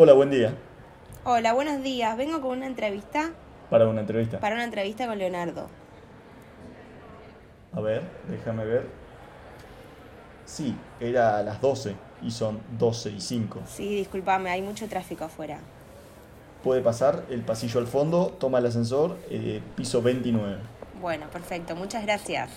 Hola, buen día. Hola, buenos días. Vengo con una entrevista. Para una entrevista. Para una entrevista con Leonardo. A ver, déjame ver. Sí, era a las 12 y son 12 y 5. Sí, discúlpame, hay mucho tráfico afuera. Puede pasar el pasillo al fondo, toma el ascensor, eh, piso 29. Bueno, perfecto, muchas gracias.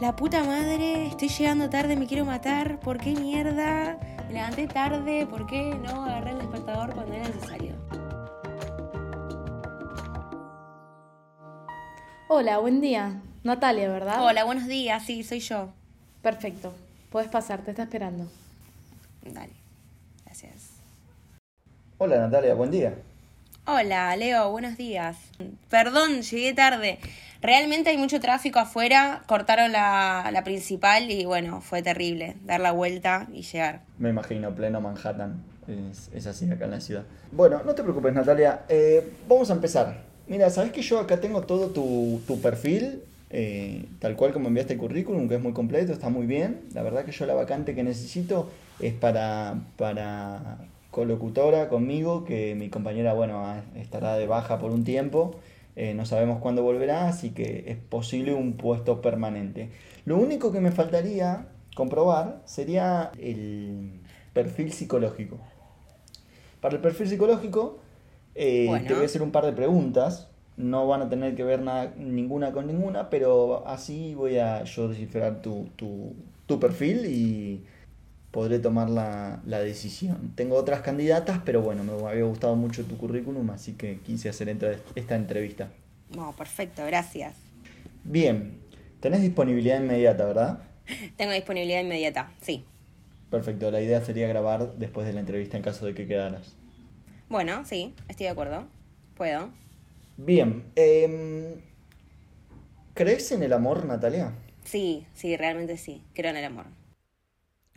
La puta madre, estoy llegando tarde, me quiero matar. ¿Por qué mierda? Me levanté tarde, ¿por qué no agarré el despertador cuando era necesario? Hola, buen día. Natalia, ¿verdad? Hola, buenos días, sí, soy yo. Perfecto. Puedes pasar, te está esperando. Dale, gracias. Hola Natalia, buen día. Hola, Leo, buenos días. Perdón, llegué tarde. Realmente hay mucho tráfico afuera, cortaron la, principal y bueno, fue terrible dar la vuelta y llegar. Me imagino, pleno Manhattan. Es, así acá en la ciudad. Bueno, no te preocupes Natalia. Eh, vamos a empezar. Mira, sabes que yo acá tengo todo tu, perfil, eh, tal cual como enviaste el currículum, que es muy completo, está muy bien. La verdad que yo la vacante que necesito es para, para colocutora conmigo, que mi compañera, bueno, estará de baja por un tiempo. Eh, no sabemos cuándo volverá, así que es posible un puesto permanente. Lo único que me faltaría comprobar sería el perfil psicológico. Para el perfil psicológico, eh, Bueno. te voy a hacer un par de preguntas. No van a tener que ver nada, ninguna con ninguna, pero así voy a yo descifrar tu, tu, tu perfil y podré tomar la, la decisión. Tengo otras candidatas, pero bueno, me había gustado mucho tu currículum, así que quise hacer esta entrevista. No, perfecto, gracias. Bien, tenés disponibilidad inmediata, ¿verdad? Tengo disponibilidad inmediata, sí. Perfecto, la idea sería grabar después de la entrevista en caso de que quedaras. Bueno, sí, estoy de acuerdo. Puedo. Bien, em, ¿crees en el amor, Natalia? Sí, sí, realmente sí. Creo en el amor.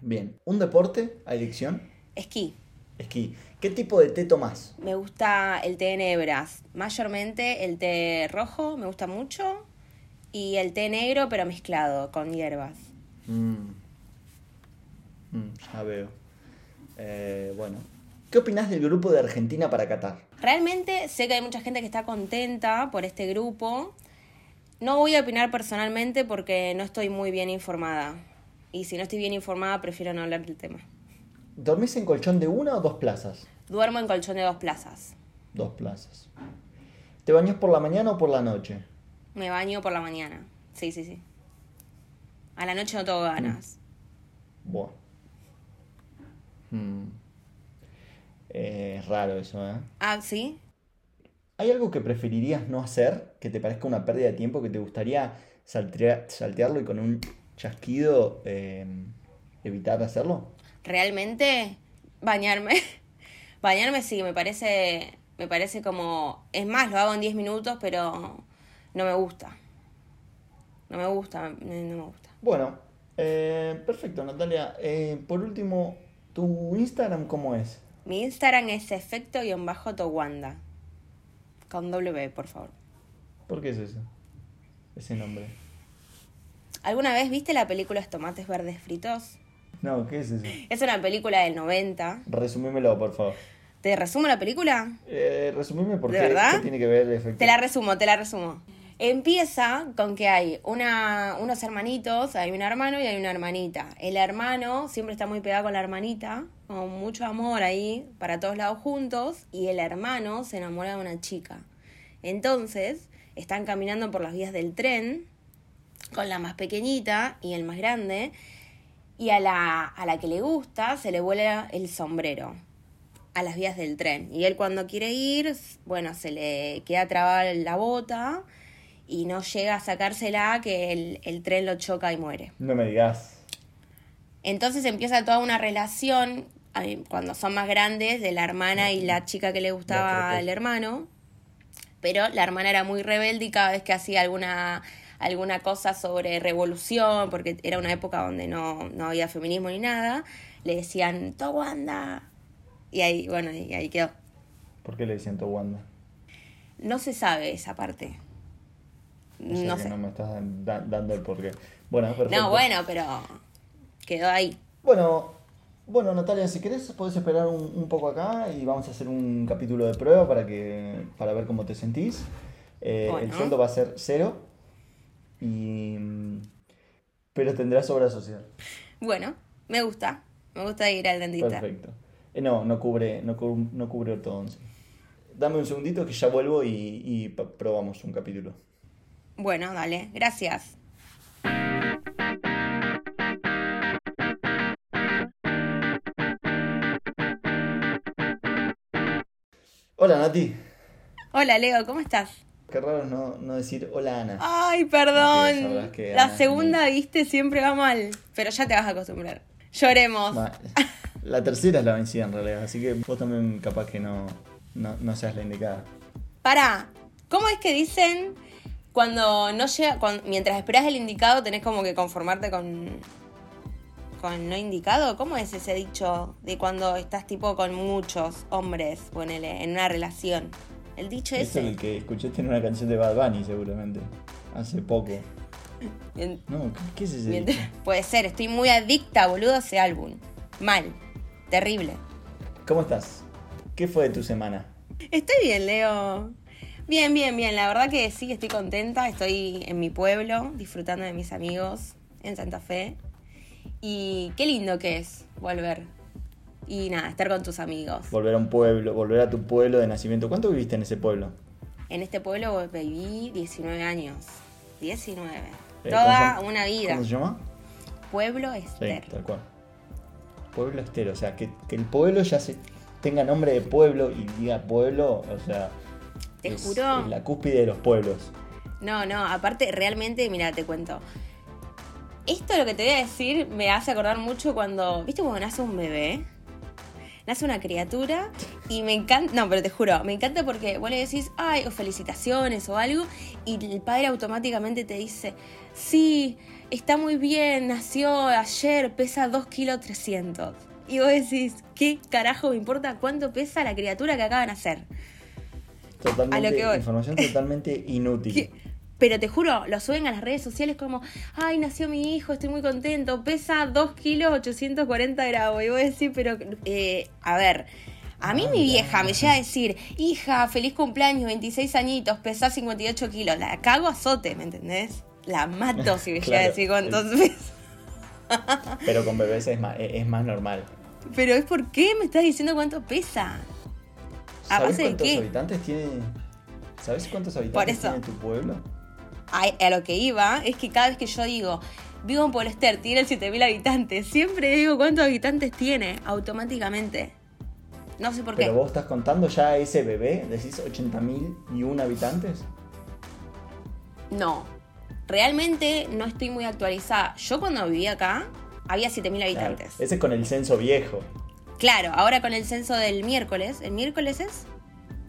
Bien, ¿un deporte a elección? Esquí. Esquí. ¿Qué tipo de té tomás? Me gusta el té en hebras. Mayormente el té rojo me gusta mucho. Y el té negro, pero mezclado con hierbas. Mm. Mm, ya veo. Eh, bueno, ¿qué opinás del grupo de Argentina para Qatar? Realmente sé que hay mucha gente que está contenta por este grupo. No voy a opinar personalmente porque no estoy muy bien informada. Y si no estoy bien informada, prefiero no hablar del tema. ¿Dormís en colchón de una o dos plazas? Duermo en colchón de dos plazas. Dos plazas. ¿Te bañas por la mañana o por la noche? Me baño por la mañana. Sí, sí, sí. A la noche no tengo ganas. Buah. Mm. Eh, es raro eso, ¿eh? Ah, ¿sí? ¿Hay algo que preferirías no hacer, que te parezca una pérdida de tiempo, que te gustaría saltea- saltearlo y con un chasquido eh, evitar hacerlo? Realmente, bañarme. bañarme sí, me parece. Me parece como. Es más, lo hago en 10 minutos, pero no me gusta. No me gusta, no me gusta. Bueno, eh, perfecto, Natalia. Eh, por último, ¿tu Instagram cómo es? Mi Instagram es efecto-towanda. Con W, por favor. ¿Por qué es eso? Ese nombre. ¿Alguna vez viste la película tomates verdes fritos? No, ¿qué es eso? Es una película del 90. Resumímelo, por favor. ¿Te resumo la película? Eh, resumime por ¿De qué, verdad? qué tiene que ver efecto. Te la resumo, te la resumo. Empieza con que hay una, unos hermanitos, hay un hermano y hay una hermanita. El hermano siempre está muy pegado con la hermanita, con mucho amor ahí, para todos lados juntos, y el hermano se enamora de una chica. Entonces, están caminando por las vías del tren, con la más pequeñita y el más grande, y a la, a la que le gusta se le vuela el sombrero a las vías del tren. Y él cuando quiere ir, bueno, se le queda trabada la bota y no llega a sacársela que el, el tren lo choca y muere. No me digas. Entonces empieza toda una relación, cuando son más grandes, de la hermana y la chica que le gustaba al hermano. Pero la hermana era muy rebelde y cada vez que hacía alguna, alguna cosa sobre revolución, porque era una época donde no, no había feminismo ni nada, le decían, Towanda. Y ahí, bueno, y ahí quedó. ¿Por qué le decían Towanda? No se sabe esa parte. O sea no que sé. no me estás da- dando el porqué. Bueno, perfecto. No, bueno, pero quedó ahí. Bueno, bueno, Natalia, si querés podés esperar un, un poco acá y vamos a hacer un capítulo de prueba para que para ver cómo te sentís. Eh, El sueldo va a ser cero y pero tendrás obra social. Bueno, me gusta. Me gusta ir al dentista. Perfecto. Eh, no, no cubre, no cubre, no cubre ortodoncia. Dame un segundito que ya vuelvo y, y probamos un capítulo. Bueno, dale. Gracias. Hola Nati. Hola, Leo, ¿cómo estás? Qué raro no, no decir hola Ana. Ay, perdón. que La Ana es segunda, viste, siempre va mal. Pero ya te vas a acostumbrar. Lloremos. La tercera es la vencida en realidad, así que vos también capaz que no, no, no seas la indicada. Pará, ¿cómo es que dicen cuando no llega, cuan- mientras esperás el indicado tenés como que conformarte con con no indicado? ¿Cómo es ese dicho de cuando estás tipo con muchos hombres, ponele, en una relación? El dicho Es ese. el que escuchaste en una canción de Bad Bunny seguramente, hace poco. No, ¿qué, es ese? dicho? puede ser, estoy muy adicta, boludo, a ese álbum. Mal. Terrible. ¿Cómo estás? ¿Qué fue de tu semana? Estoy bien, Leo. Bien, bien, bien. La verdad que sí, estoy contenta. Estoy en mi pueblo, disfrutando de mis amigos en Santa Fe. Y qué lindo que es volver. Y nada, estar con tus amigos. Volver a un pueblo, volver a tu pueblo de nacimiento. ¿Cuánto viviste en ese pueblo? En este pueblo viví 19 años. 19. Eh, Toda ¿cómo se- una vida. ¿Cómo se llama? Pueblo Sí, Ester. tal cual. Pueblo estero, o sea, que, que el pueblo ya se tenga nombre de pueblo y diga pueblo, o sea, Te es- juro. es la cúspide de los pueblos. No, no, aparte, realmente, mira, te cuento. Esto lo que te voy a decir me hace acordar mucho cuando, ¿viste cuando nace un bebé? Nace una criatura y me encanta, no, pero te juro, me encanta porque vos le decís, ay, o felicitaciones o algo, y el padre automáticamente te dice, sí, está muy bien, nació ayer, pesa 2 kilos 300. Y vos decís, ¿qué carajo me importa cuánto pesa la criatura que acaba de nacer? Totalmente, que voy. información totalmente inútil. ¿Qué? Pero te juro, lo suben a las redes sociales como, ay, nació mi hijo, estoy muy contento, pesa 2 kilos 840 gramos. Y voy a decir, pero, eh, a ver, a mí mi vieja me llega a decir, hija, feliz cumpleaños, 26 añitos, pesa 58 kilos. La cago a azote, ¿me entendés? La mato si me llega a decir cuántos pesa. Pero con bebés es más, es más normal. Pero es por qué me estás diciendo cuánto pesa. ¿A ¿Sabes base de cuántos qué? habitantes tiene? ¿Sabes cuántos habitantes tiene tu pueblo? A, a lo que iba es que cada vez que yo digo, vivo en Polester, tiene 7000 habitantes, siempre digo cuántos habitantes tiene, automáticamente. No sé por qué. Pero vos estás contando ya a ese bebé, decís 80.000 y un habitantes. No. Realmente no estoy muy actualizada. Yo cuando vivía acá, había 7000 Claro, habitantes. ese es con el censo viejo. Claro, ahora con el censo del miércoles, ¿el miércoles es?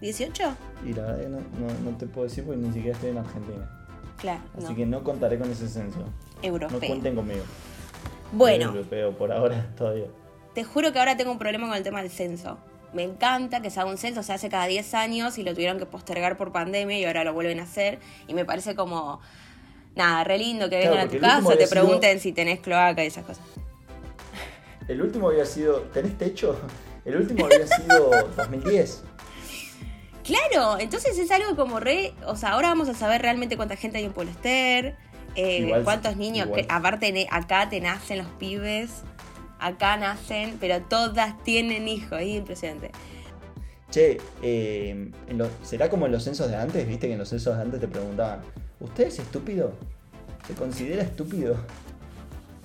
¿18? Y la verdad que no, no- no te puedo decir porque ni siquiera estoy en Argentina. Claro, Así no. que no contaré con ese censo. No Europeo. cuenten conmigo. Bueno, europeo por ahora todavía. Te juro que ahora tengo un problema con el tema del censo. Me encanta que se haga un censo, se hace cada 10 años y lo tuvieron que postergar por pandemia y ahora lo vuelven a hacer. Y me parece como, nada, re lindo que Claro, vengan a tu casa, te sido- pregunten si tenés cloaca y esas cosas. El último había sido. ¿Tenés techo? El último había sido 2010. Claro, entonces es algo como re. O sea, ahora vamos a saber realmente cuánta gente hay en Polester, eh, Igual- cuántos niños. que- aparte, acá te nacen los pibes, acá nacen, pero todas tienen hijos, es impresionante. Che, eh, en lo- ¿será como en los censos de antes? Viste que en los censos de antes te preguntaban, ¿usted es estúpido? ¿Se considera estúpido?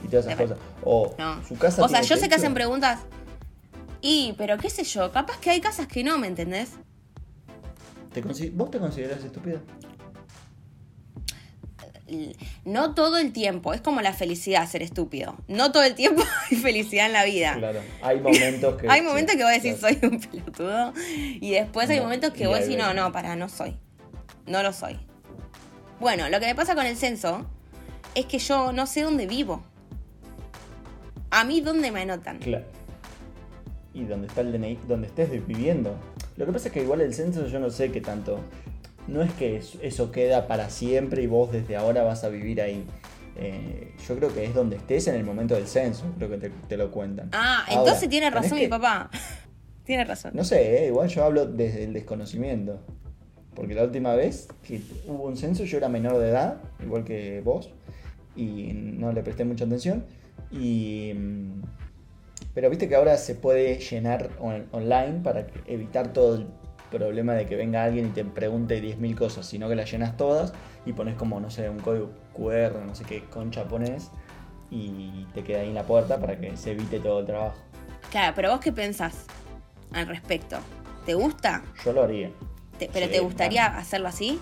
Y todas esas cosas. O No. su casa. O sea, yo sé que hacen preguntas. Y, pero qué sé yo, capaz que hay casas que no, ¿me entendés? ¿Te consi- ¿Vos te considerás estúpido? L- No todo el tiempo, es como la felicidad ser estúpido. No todo el tiempo hay felicidad en la vida. Claro. Hay momentos que. Hay momentos que vos decís claro. soy un pelotudo y después hay momentos que vos decís no, no, para, no soy. No lo soy. Bueno, lo que me pasa con el censo es que yo no sé dónde vivo. A mí dónde me anotan. Claro. Y donde está el DNI, donde estés viviendo. Lo que pasa es que igual el censo yo no sé qué tanto. no es que es- eso queda para siempre y vos desde ahora vas a vivir ahí. Eh, yo creo que es donde estés en el momento del censo, creo que te, te lo cuentan. Ah, Ahora, entonces tiene razón que- mi papá. tiene razón. No sé, eh, igual yo hablo desde el desconocimiento. Porque la última vez que hubo un censo yo era menor de edad, igual que vos, y no le presté mucha atención. Y, mm, pero viste que ahora se puede llenar on- online para evitar todo el problema de que venga alguien y te pregunte 10.000 cosas, sino que las llenas todas y pones como, no sé, un código QR, no sé qué concha pones, y te queda ahí en la puerta para que se evite todo el trabajo. Claro, pero vos qué pensás al respecto? ¿Te gusta? Yo lo haría. Te- ¿Pero Sí, te gustaría claro. hacerlo así?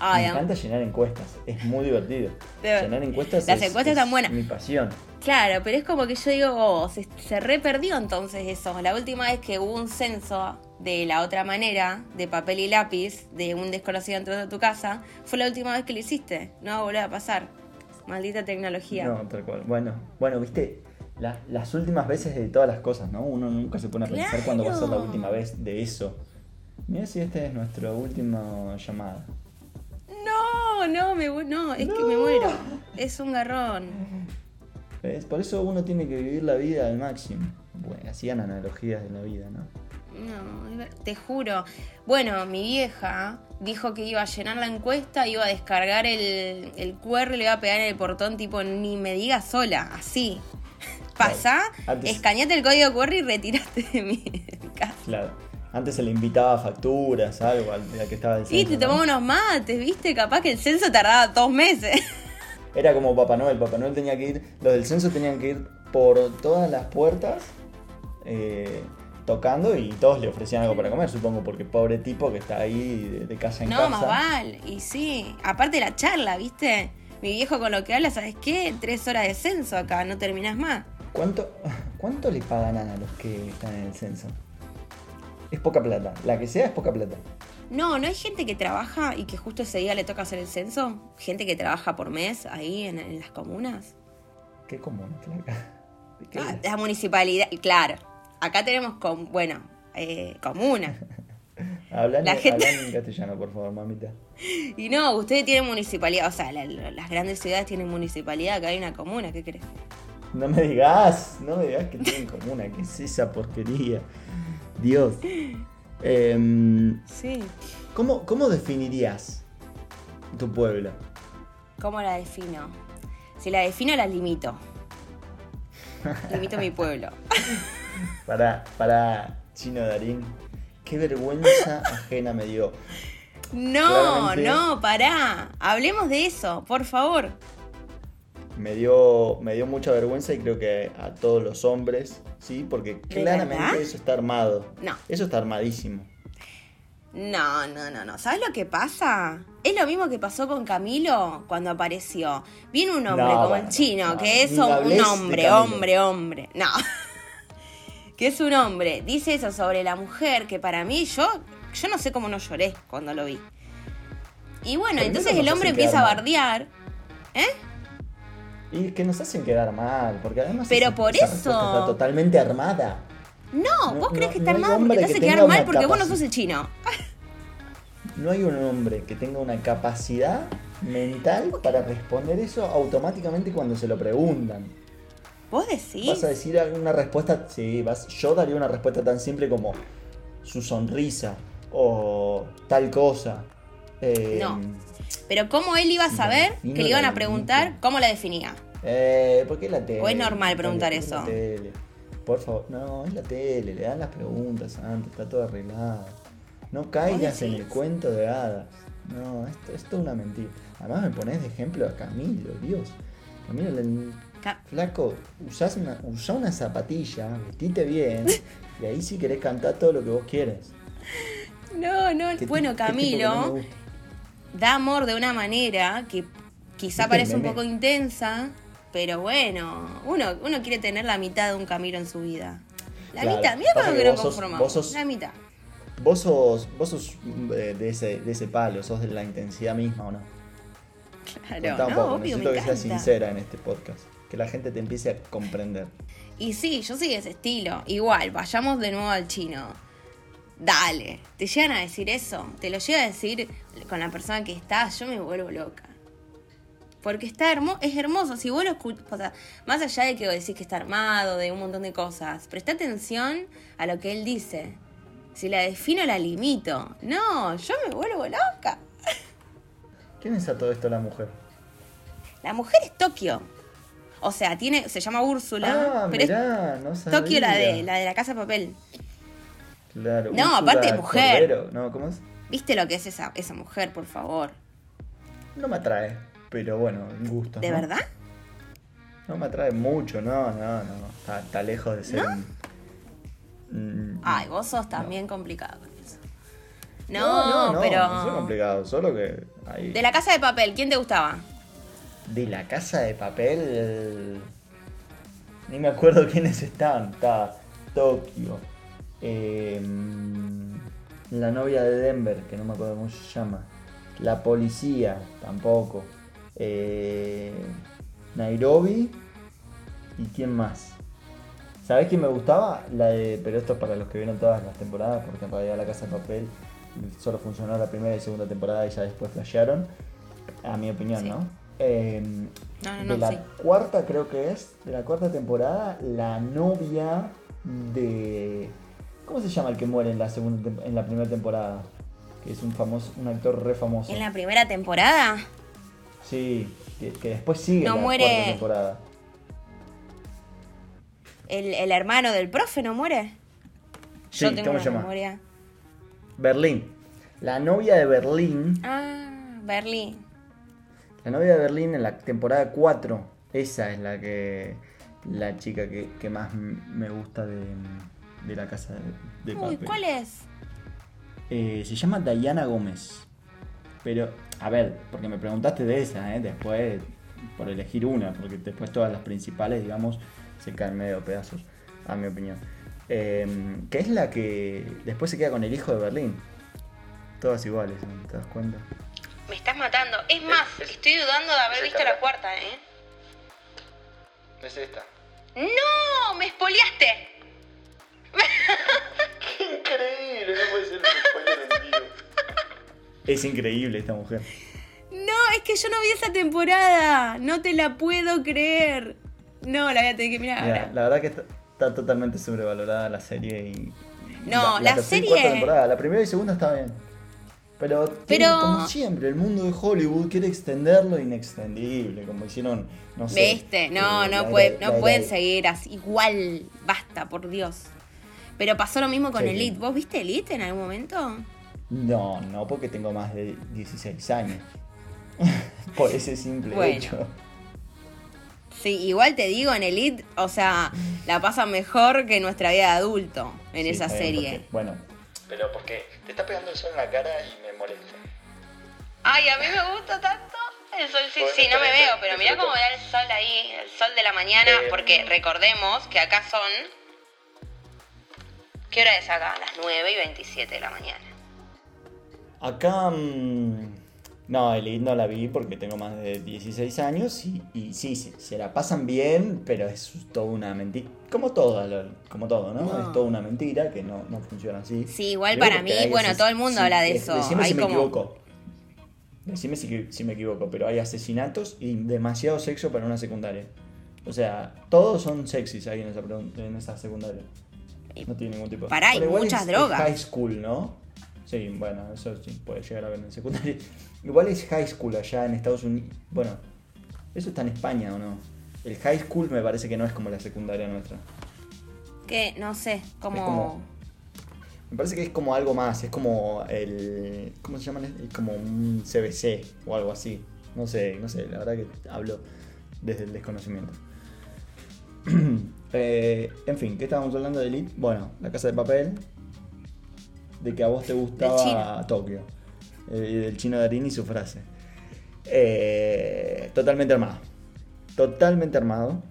Me encanta llenar encuestas, es muy divertido. Llenar encuestas las es- encuestas es están buenas. Mi pasión. Claro, pero es como que yo digo, oh, se, se re perdió entonces eso. La última vez que hubo un censo de la otra manera, de papel y lápiz, de un desconocido dentro de tu casa, fue la última vez que lo hiciste. No va a volver a pasar. Maldita tecnología. No, tal cual. Bueno, bueno, viste, La- las últimas veces de todas las cosas, ¿no? Uno nunca se pone a pensar cuándo va a ser la Claro. última vez de eso. Mira si esta es nuestra última llamada. No, no, me, no, es que me muero. Es un garrón. ¿Ves? Por eso uno tiene que vivir la vida al máximo. Bueno, hacían analogías de la vida, ¿no? No, te juro. Bueno, mi vieja dijo que iba a llenar la encuesta, iba a descargar el, el QR, le iba a pegar en el portón, tipo, ni me digas sola, así. Pasa, Antes- escaneate el código QR y retiraste de mi, de mi casa. Claro. Antes se le invitaba facturas, algo, al al que estaba Sí, censo, te ¿no? tomaba unos mates, ¿viste? Capaz que el censo tardaba dos meses. Era como Papá Noel. Papá Noel tenía que ir, los del censo tenían que ir por todas las puertas eh, tocando y todos le ofrecían algo para comer, supongo, porque pobre tipo que está ahí de, de casa en No, casa. más vale. Y sí, aparte la charla, ¿viste? Mi viejo con lo que habla, ¿sabes qué? Tres horas de censo acá, no terminás más. ¿Cuánto, ¿Cuánto le pagan a los que están en el censo? Es poca plata. La que sea es poca plata. No, ¿no hay gente que trabaja y que justo ese día le toca hacer el censo? Gente que trabaja por mes ahí en, en las comunas. ¿Qué? ¿De qué Ah, la municipalidad, claro. Acá tenemos, com- bueno, eh, comuna. Hablan, la gente- hablan en castellano, por favor, mamita. Y no, ustedes tienen municipalidad, o sea, la- la- las grandes ciudades tienen municipalidad, acá hay una comuna, ¿qué crees? No me digas, no me digas que tienen comuna. ¿Qué es esa porquería? Dios. Em, Sí. ¿cómo, ¿Cómo definirías tu pueblo? ¿Cómo la defino? Si la defino, la limito. Limito mi pueblo. Para, para Chino Darín, qué vergüenza ajena me dio. No, Claramente. no, pará. Hablemos de eso, por favor. Me dio, me dio mucha vergüenza y creo que a todos los hombres, ¿sí? Porque claramente verdad? eso está armado. No. Eso está armadísimo. No, no, no, no. ¿Sabes lo que pasa? Es lo mismo que pasó con Camilo cuando apareció. Viene un hombre No, como bueno, el chino, no, que es un, hombre, hombre, hombre. No. que es un hombre. Dice eso sobre la mujer, que para mí yo, yo no sé cómo no lloré cuando lo vi. Y bueno, entonces el hombre empieza a bardear. ¿Eh? Y que nos hacen quedar mal, porque además Pero esa- por esa eso. está totalmente armada. No, No, vos crees no, que está hay armado porque te hace quedar mal porque vos no sos el chino. No hay un hombre que tenga una capacidad mental para responder eso automáticamente cuando se lo preguntan. ¿Vos decís? Vas a decir alguna respuesta, sí, vas, yo daría una respuesta tan simple como su sonrisa o tal cosa. Eh, No. Pero ¿cómo él iba a saber que le iban a preguntar cómo la definía? Eh, ¿Por qué la tele? ¿O es normal preguntar ¿Por qué eso? tele? Por favor, no, es la tele, le dan las preguntas antes, está todo arreglado. No caigas en el cuento de hadas. No, esto, esto es una mentira. Además me pones de ejemplo a Camilo, Dios. Camilo, le- Ca- flaco, usás una, usá una zapatilla, vestite bien, y ahí sí querés cantar todo lo que vos quieres. No, no, ¿Qué bueno, Camilo? Da amor de una manera que quizá ¿Viste parece un poco intensa, pero bueno, uno, uno quiere tener la mitad de un Camilo en su vida. La Claro, mitad, mira cómo que que sos- conformamos. vos sos- La mitad. Vos sos, vos sos eh, de, ese, de ese palo, sos de la intensidad misma o no. Claro, un no, poco, obvio, me necesito que encanta. seas sincera en este podcast. Que la gente te empiece a comprender. Y sí, yo soy de ese estilo. Igual, vayamos de nuevo al chino. Dale, te llegan a decir eso, te lo llega a decir con la persona que estás, yo me vuelvo loca. Porque está hermo es hermoso, si vos lo escuchas, o sea, más allá de que vos decís que está armado, de un montón de cosas, presta atención a lo que él dice. Si la defino, la limito. No, yo me vuelvo loca. ¿Quién es a todo esto la mujer? La mujer es Tokio. O sea, tiene, se llama Úrsula, Ah, pero mirá, no es Tokio la de, la de la casa de papel. Claro. No, Úrsula aparte mujer. Cordero, No, ¿cómo es? ¿Viste lo que es esa, esa mujer, por favor? No me atrae, pero bueno, un gusto. ¿De ¿no? verdad? No me atrae mucho, no, no, no. Está, está lejos de ser. ¿No? un- un- Ay, vos sos también complicado con eso. No, no, pero. No es complicado, solo que. Ahí... De la casa de papel, ¿quién te gustaba? De la casa de papel. Ni me acuerdo quiénes estaban. Estaba Tokio. Eh, la novia de Denver, que no me acuerdo cómo se llama. La policía, tampoco. eh, Nairobi. ¿Y quién más? ¿Sabés quién me gustaba? La de. Pero esto es para los que vieron todas las temporadas, porque en realidad la casa de papel solo funcionó la primera y segunda temporada y ya después flashearon. A mi opinión, Sí. ¿no? Eh, No, no, de la sí. cuarta creo que es, de la cuarta temporada, la novia de... ¿Cómo se llama el que muere en la segunda en la primera temporada? Que es un famoso, un actor re famoso. ¿En la primera temporada? Sí, que, que después sigue No la muere- cuarta temporada. ¿El, el hermano del profe no muere? Sí, Yo tengo ¿cómo se llama? memoria. Berlín. La novia de Berlín, Ah, Berlín. la novia de Berlín en la temporada 4, esa es la que la chica que, que más me gusta de, de la casa de, de Uy, papel. ¿cuál es? Eh, se llama Diana Gómez. Pero, a ver, porque me preguntaste de esa, ¿eh? Después, por elegir una, porque después todas las principales, digamos, se caen medio pedazos, a mi opinión. Eh, que es la que después se queda con el hijo de Berlín. Todas iguales, ¿no? ¿te das cuenta? Me estás matando. Es más, estoy dudando de haber es visto esta, la cuarta, ¿eh? Es esta. ¡No! ¡Me espoliaste! Increíble, no puede ser Es increíble esta mujer. No, es que yo no vi esa temporada. No te la puedo creer. No, la voy a tener que mirar Mira, ahora. la verdad que está, está totalmente sobrevalorada la serie y. No, la tercera y serie- la primera y segunda está bien. Pero, tiene, Pero- como siempre, el mundo de Hollywood quiere extender lo inextendible, como hicieron, no sé. ¿Viste? No, eh, no, la puede- era- no la pueden seguir así. Igual, basta, por Dios. Pero pasó lo mismo con Sí. Elite. ¿Vos viste Elite en algún momento? No, no, porque tengo más de 16 años. Por ese simple Bueno. hecho. Sí, igual te digo, en Elite, o sea, la pasan mejor que nuestra vida de adulto en Sí, esa serie. porque- bueno, pero porque te está pegando el sol en la cara y me molesta. Ay, a mí me gusta tanto el sol. Sí, sí, no me veo, pero mirá disfruto. cómo da el sol ahí, el sol de la mañana, Eh, porque recordemos que acá son... ¿Qué hora es acá? Las 9 y 27 de la mañana. Acá. mm, no, Elite no la vi porque tengo más de 16 años y, y sí, sí, se la pasan bien, pero es toda una mentira. Como todo, como todo, ¿no? No. Es toda una mentira que no, no funciona así. Sí, igual para mí, bueno, todo el mundo sí, habla de eso. Decime Hay si me equivoco. Decime si, si me equivoco, pero hay asesinatos y demasiado sexo para una secundaria. O sea, todos son sexys ahí en esa, en esa secundaria. No tiene ningún tipo Pará, hay muchas es- drogas. Es high school, ¿no? Sí, bueno, eso sí puede llegar a ver en secundaria. Igual es high school allá en Estados Unidos. Bueno, eso está en España o no. El high school me parece que no es como la secundaria nuestra. Que, no sé, como... Me parece que es como algo más, es como el. ¿Cómo se llama? Es como un CBC o algo así. No sé, no sé, la verdad que hablo desde el desconocimiento. Eh, en fin, ¿qué estábamos hablando de Elite? Bueno, la casa de papel. De que a vos te gustaba. Tokio. eh, y del chino Darín y su frase. Eh, totalmente armado. Totalmente armado.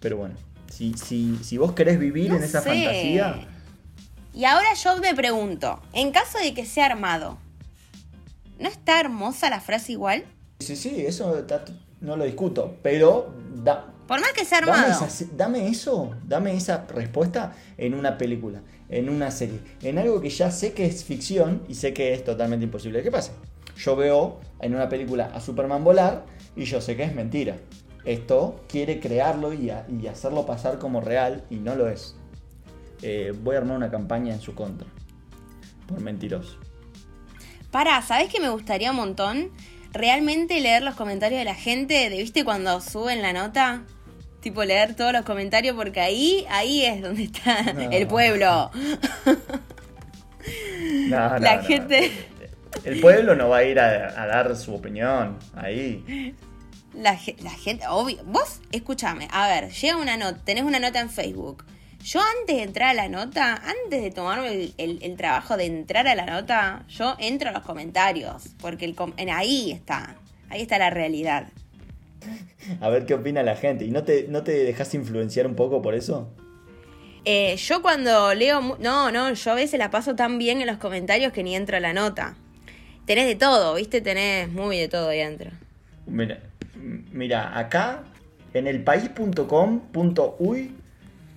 Pero bueno, si, si, si vos querés vivir No en esa sé. fantasía. Y ahora yo me pregunto, en caso de que sea armado, ¿no está hermosa la frase igual? Sí, sí, eso está- no lo discuto, pero da- Por más que sea Dame, armado. esa- dame eso, dame esa respuesta en una película, en una serie, en algo que ya sé que es ficción y sé que es totalmente imposible que pase. Yo veo en una película a Superman volar y yo sé que es mentira. Esto quiere crearlo y, a- y hacerlo pasar como real y no lo es. Eh, voy a armar una campaña en su contra. Por mentiroso. Pará, ¿sabés que me gustaría un montón? Realmente leer los comentarios de la gente, de, ¿viste cuando suben la nota? Tipo leer todos los comentarios porque ahí, ahí es donde está No. el pueblo. No, no, La gente- El pueblo no va a ir a, a dar su opinión ahí. La, ge- la gente, obvio. Vos, escúchame, a ver, llega una nota, tenés una nota en Facebook. Yo antes de entrar a la nota, antes de tomarme el, el- el trabajo de entrar a la nota, yo entro a los comentarios, porque el ahí está, ahí está la realidad. A ver qué opina la gente. ¿Y no te, no te dejas influenciar un poco por eso? Eh, yo cuando leo, no, no, yo a veces la paso tan bien en los comentarios que ni entro a la nota. Tenés de todo, ¿viste? Tenés muy de todo ahí adentro. Mira, mira acá en el país.com.uy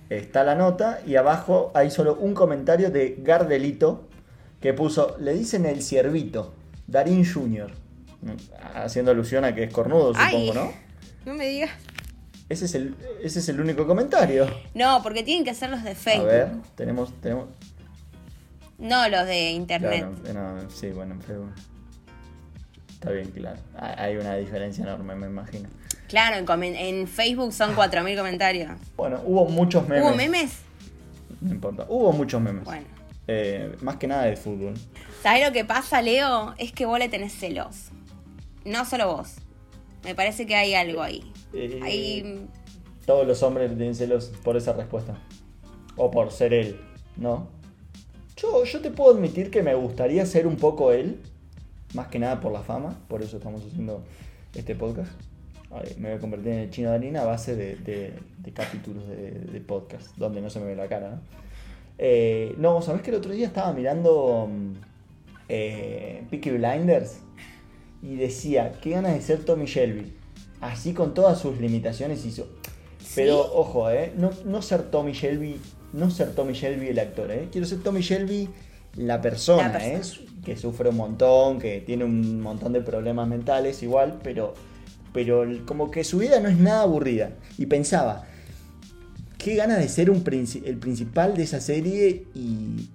está la nota y abajo hay solo un comentario de Gardelito que puso, le dicen el ciervito, Darín Jr. Haciendo alusión a que es cornudo, supongo. ¿no? No me digas. Ese es, el, ese es el único comentario. No, porque tienen que ser los de A Facebook. ver, tenemos... tenemos No los de internet. Claro, no, sí, bueno, en Facebook. Está bien, claro. Hay una diferencia enorme, me imagino. Claro, en, en Facebook son 4.000 comentarios. Bueno, hubo muchos memes. ¿Hubo memes? No importa. Hubo muchos memes. Bueno. Eh, más que nada de fútbol. ¿Sabés lo que pasa, Leo? Es que vos le tenés celos. No solo vos. Me parece que hay algo ahí. Eh, Hay... Todos los hombres tienen celos por esa respuesta. O por ser él, ¿no? Yo, yo te puedo admitir que me gustaría ser un poco él. Más que nada por la fama. Por eso estamos haciendo este podcast. Ay, me voy a convertir en el chino de harina a base de, de- de capítulos de, de podcast. Donde no se me ve la cara, ¿no? Eh, no, ¿sabés que el otro día estaba mirando mm, eh, Peaky Blinders? Y decía, qué ganas de ser Tommy Shelby. Así con todas sus limitaciones hizo. Pero ojo, eh, no, no ser Tommy Shelby, no ser Tommy Shelby el actor, eh. Quiero ser Tommy Shelby la persona, La persona. eh, que sufre un montón, que tiene un montón de problemas mentales igual, pero pero como que su vida no es nada aburrida. Y pensaba, qué ganas de ser un el principal de esa serie,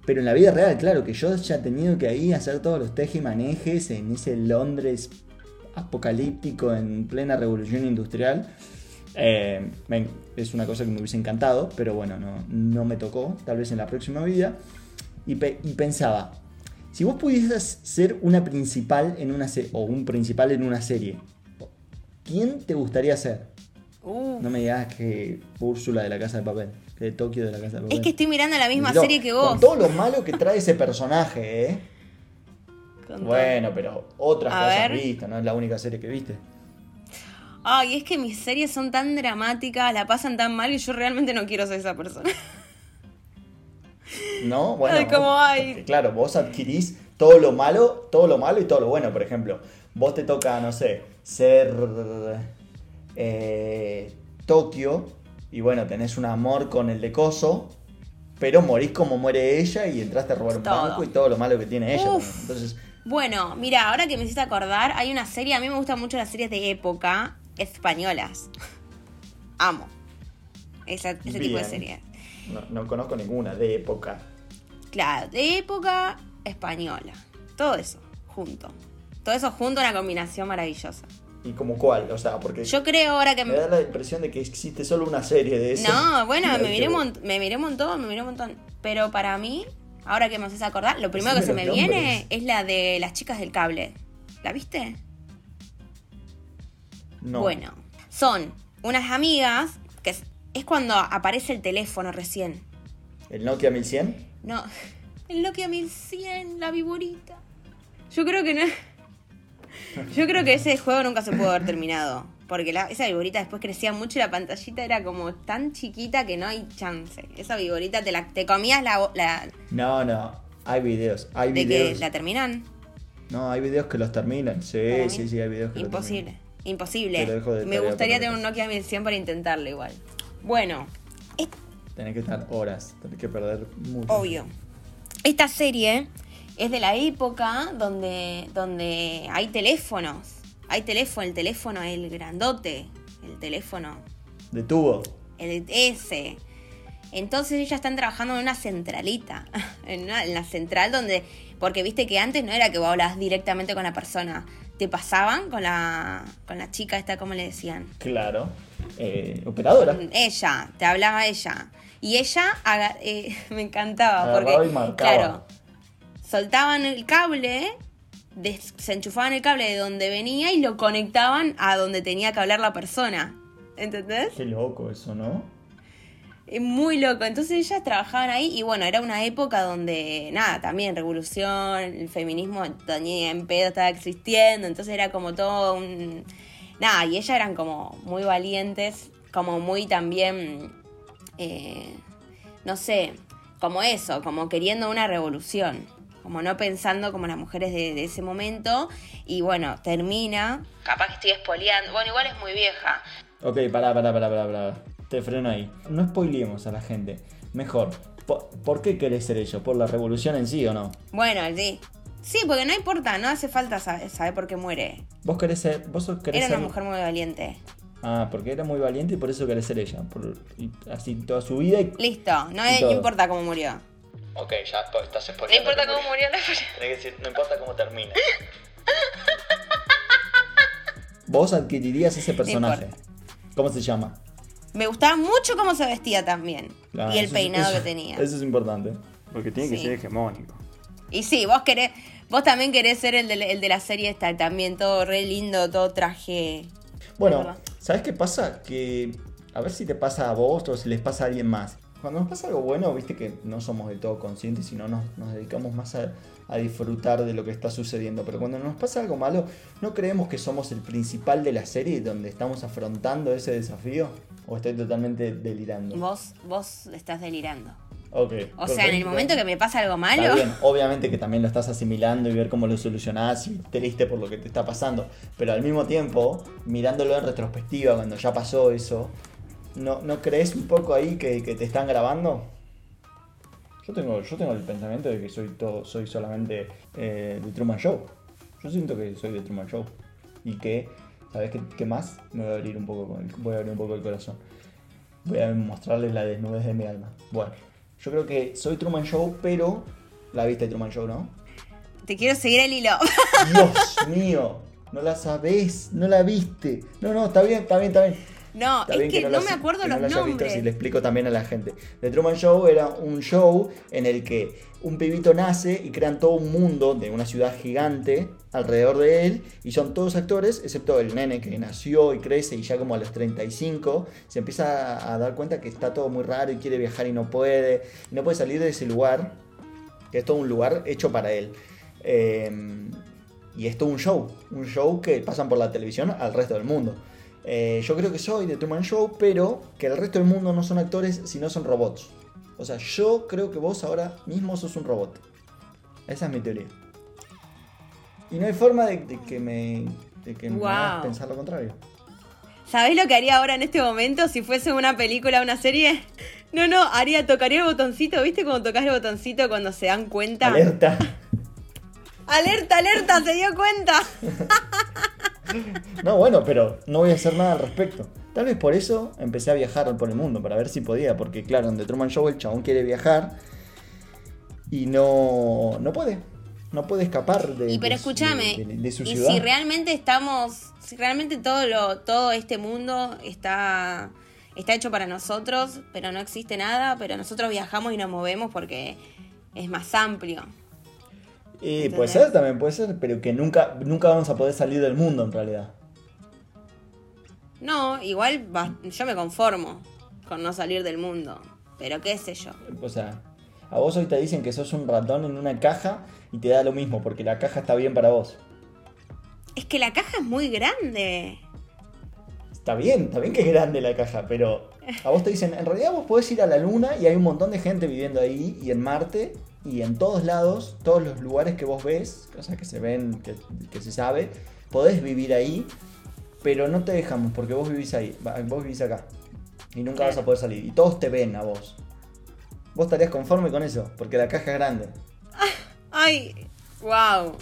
pero en la vida real, claro, que yo ya he tenido que ahí hacer todos los tejimanejes en ese Londres apocalíptico en plena revolución industrial. Eh, es una cosa que me hubiese encantado, pero bueno, no, me tocó, tal vez en la próxima vida. Y, y pensaba, si vos pudieras ser una principal en una o un principal en una serie, ¿quién te gustaría ser? Uh, No me digas que Úrsula de la Casa de Papel, que de Tokio de la Casa de Papel. es que estoy mirando la misma serie que vos. Con todo lo malo que trae ese personaje, ¿eh? Con. Bueno, pero otras A hayas ver. visto, no es la única serie que viste. Ay, es que mis series son tan dramáticas, la pasan tan mal y yo realmente no quiero ser esa persona. ¿No? Bueno, Ay, hay. porque, claro, vos adquirís todo lo malo, todo lo malo y todo lo bueno. Por ejemplo, vos te toca, no sé, ser eh, Tokio y bueno, tenés un amor con el de Coso, pero morís como muere ella y entraste a robar un Todo. banco y todo lo malo que tiene ella. Uf. Entonces, Bueno, mira, ahora que me hiciste acordar, hay una serie, a mí me gustan mucho las series de época españolas. Amo. Esa- ese tipo de series. no, no conozco ninguna de época. Claro, de época española. Todo eso, junto. Todo eso junto, una combinación maravillosa. ¿Y como cuál? O sea, porque Yo creo ahora que... me da la impresión de que existe solo una serie de eso. No, bueno, me miré, un me miré un montón, me miré un montón. Pero para mí, ahora que me haces acordar, lo primero que se me viene es la de las chicas del cable. ¿La viste? No. Bueno, son unas amigas que es, es cuando aparece el teléfono recién. ¿El Nokia 1100? No, el Nokia 1100, la viborita. Yo creo que no. Yo creo que ese juego nunca se pudo haber terminado. Porque la- esa viborita después crecía mucho y la pantallita era como tan chiquita que no hay chance. Esa viborita te la te comías la, la- No, no. Hay videos. Hay de que videos. la terminan. No, hay videos que los terminan. Sí, sí, sí, hay videos que Imposible. los. Imposible. Te Me gustaría tener un que- Nokia 1100 para intentarlo igual. Bueno, Tenés que estar horas, tenés que perder mucho. obvio. Esta serie es de la época donde, donde hay teléfonos. Hay teléfono, el teléfono, el grandote, el teléfono, De tubo. el ese. Entonces ellas están trabajando en una centralita, en, una- en la central donde, porque viste que antes no era que vos hablas directamente con la persona, te pasaban con la, con la chica esta, ¿cómo le decían? Claro. Eh, operadora. Ella, te hablaba ella. Y ella eh, me encantaba Agarraba porque, y claro, soltaban el cable, desenchufaban el cable de donde venía y lo conectaban a donde tenía que hablar la persona. ¿Entendés? Qué loco eso, ¿no? Es muy loco. Entonces ellas trabajaban ahí y bueno, era una época donde, nada, también revolución, el feminismo ni en pedo estaba existiendo, entonces era como todo un... Nada, y ellas eran como muy valientes, como muy también, eh, no sé, como eso, como queriendo una revolución, como no pensando como las mujeres de, de ese momento y bueno, termina... Capaz que estoy espoleando, bueno, igual es muy vieja, Ok, pará, pará, pará, pará, pará. Te freno ahí. No spoilemos a la gente. Mejor, ¿por, por qué querés ser ello? ¿Por la revolución en sí o no? Bueno, sí. Sí, porque no importa, no hace falta saber, saber por qué muere. Vos querés ser. Vos querés Era una ser- mujer muy valiente. Ah, porque era muy valiente y por eso querés ser ella. Por, y así toda su vida y. Listo, no, Y no todo. importa cómo murió. Ok, ya estás No importa cómo murió la Tenés que decir, no importa cómo termina. Vos adquirirías ese personaje. ¿Cómo se llama? Me gustaba mucho cómo se vestía también. Ah, y el eso peinado eso- que tenía. Eso es importante. Porque tiene que Sí. ser hegemónico. Y sí, vos querés, vos también querés ser el de, el de la serie esta también, todo re lindo, todo traje. Bueno. ¿sabes qué pasa? Que a ver si te pasa a vos o si les pasa a alguien más. Cuando nos pasa algo bueno, viste que no somos del todo conscientes, sino nos, nos dedicamos más a, a disfrutar de lo que está sucediendo. Pero cuando nos pasa algo malo, ¿no creemos que somos el principal de la serie donde estamos afrontando ese desafío? ¿O estoy totalmente delirando? Vos, vos estás delirando. Ok. O sea, en el momento que me pasa algo malo, bien, obviamente que también lo estás asimilando y ver cómo lo solucionás y triste por lo que te está pasando. Pero al mismo tiempo, mirándolo en retrospectiva, cuando ya pasó eso, ¿no, ¿no crees un poco ahí que, que te están grabando? Yo tengo, yo tengo el pensamiento de que soy todo, soy solamente eh, de Truman Show. Yo siento que soy de Truman Show. Y que, ¿sabes qué, qué más? Me voy a abrir un poco con el- voy a abrir un poco el corazón. Voy a mostrarles la desnudez de mi alma. Bueno, yo creo que soy Truman Show, pero la viste Truman Show, ¿no? te quiero seguir el hilo. Dios mío, no la sabés, no la viste. No, no, está bien, está bien, está bien. No, Está es que, no, me acuerdo que los no hayas visto, nombres. si le explico también a la gente. The Truman Show era un show en el que un pibito nace y crean todo un mundo de una ciudad gigante alrededor de él y son todos actores, excepto el nene que nació y crece y ya como a los 35 se empieza a- a dar cuenta que está todo muy raro y quiere viajar y no puede, y no puede salir de ese lugar, que es todo un lugar hecho para él. Eh, y es todo un show, un show que pasan por la televisión al resto del mundo. Eh, yo creo que soy de Truman Show, pero que el resto del mundo no son actores, sino son robots. O sea, yo creo que vos ahora mismo sos un robot. Esa es mi teoría. Y no hay forma de, de que me, de que me Wow. hagas pensar lo contrario. ¿Sabés lo que haría ahora en este momento si fuese una película o una serie? No, no, haría, tocaría el botoncito, ¿viste cuando tocas el botoncito cuando se dan cuenta? Alerta. ¡Alerta, alerta! ¡Se dio cuenta! No, bueno, pero no voy a hacer nada al respecto. Tal vez por eso empecé a viajar por el mundo, para ver si podía, porque claro, en The Truman Show el chabón quiere viajar y no, no puede. No puede escapar de, Y pero de escúchame, de, de su y ciudad. si realmente estamos, si realmente todo lo, todo este mundo está, está hecho para nosotros, pero no existe nada, pero nosotros viajamos y nos movemos porque es más amplio. Y puede ¿Entendés? ser también, puede ser, pero que nunca, nunca vamos a poder salir del mundo en realidad. No, igual va- yo me conformo con no salir del mundo, pero qué sé yo. O sea, a vos hoy te dicen que sos un ratón en una caja y te da lo mismo, porque la caja está bien para vos. Es que la caja es muy grande. Está bien, está bien que es grande la caja, pero a vos te dicen, en realidad vos podés ir a la luna y hay un montón de gente viviendo ahí y en Marte y en todos lados, todos los lugares que vos ves, sea, que se ven, que, que se sabe, podés vivir ahí, pero no te dejamos porque vos vivís ahí, vos vivís acá. Y nunca vas a poder salir. Y todos te ven a vos. Vos estarías conforme con eso, porque la caja es grande. Ay, wow.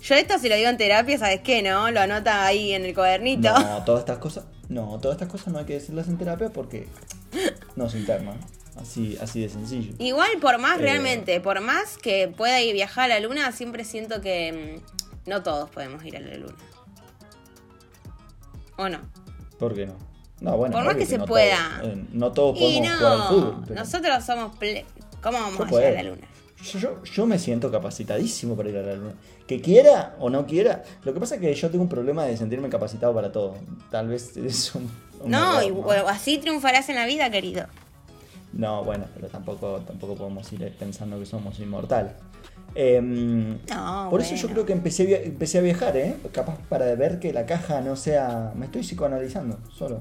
Yo esto si lo digo en terapia, ¿sabes qué, no? Lo anota ahí en el cuadernito. No, todas estas cosas. No, todas estas cosas no hay que decirlas en terapia porque no se internan. Así, así de sencillo. Igual, por más Eh. realmente, por más que pueda ir viajar a la luna, siempre siento que mm, no todos podemos ir a la luna. ¿O no? ¿Por qué no? No, bueno, Por más que se no pueda. todos, eh, no todos Y podemos jugar al no, fútbol. pero nosotros somos... ple- ¿Cómo vamos yo a llegar a la luna? Yo, yo- yo me siento capacitadísimo para ir a la luna. Que quiera o no quiera. Lo que pasa es que yo tengo un problema de sentirme capacitado para todo. Tal vez es un. un No, error, y bueno, así triunfarás en la vida, querido. No, bueno, pero tampoco, tampoco podemos ir pensando que somos inmortales. Em, No, por eso yo creo que empecé, empecé a viajar, ¿eh? Capaz para ver que la caja no sea... Me estoy psicoanalizando, solo.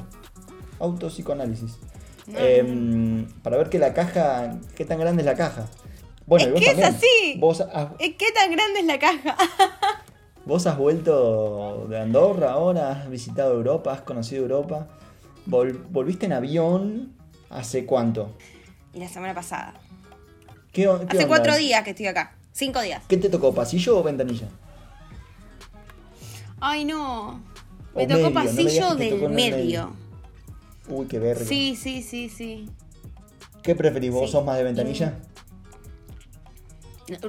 Autopsicoanálisis. No, Em, para ver que la caja... ¿Qué tan grande es la caja? Bueno, Es y vos que es así. Vos has, Eh, ¿Qué tan grande es la caja? vos has vuelto de Andorra ahora, has visitado Europa, has conocido Europa. Vol- volviste en avión hace cuánto? y la semana pasada. ¿Qué, Hace onda? cuatro días que estoy acá. Cinco días. ¿Qué te tocó, pasillo o ventanilla? Ay, no. O Me tocó medio, no me digas pasillo del medio. Uy, qué verga. Sí, sí, sí, sí. ¿Qué preferís? ¿Vos Sí. sos más de ventanilla?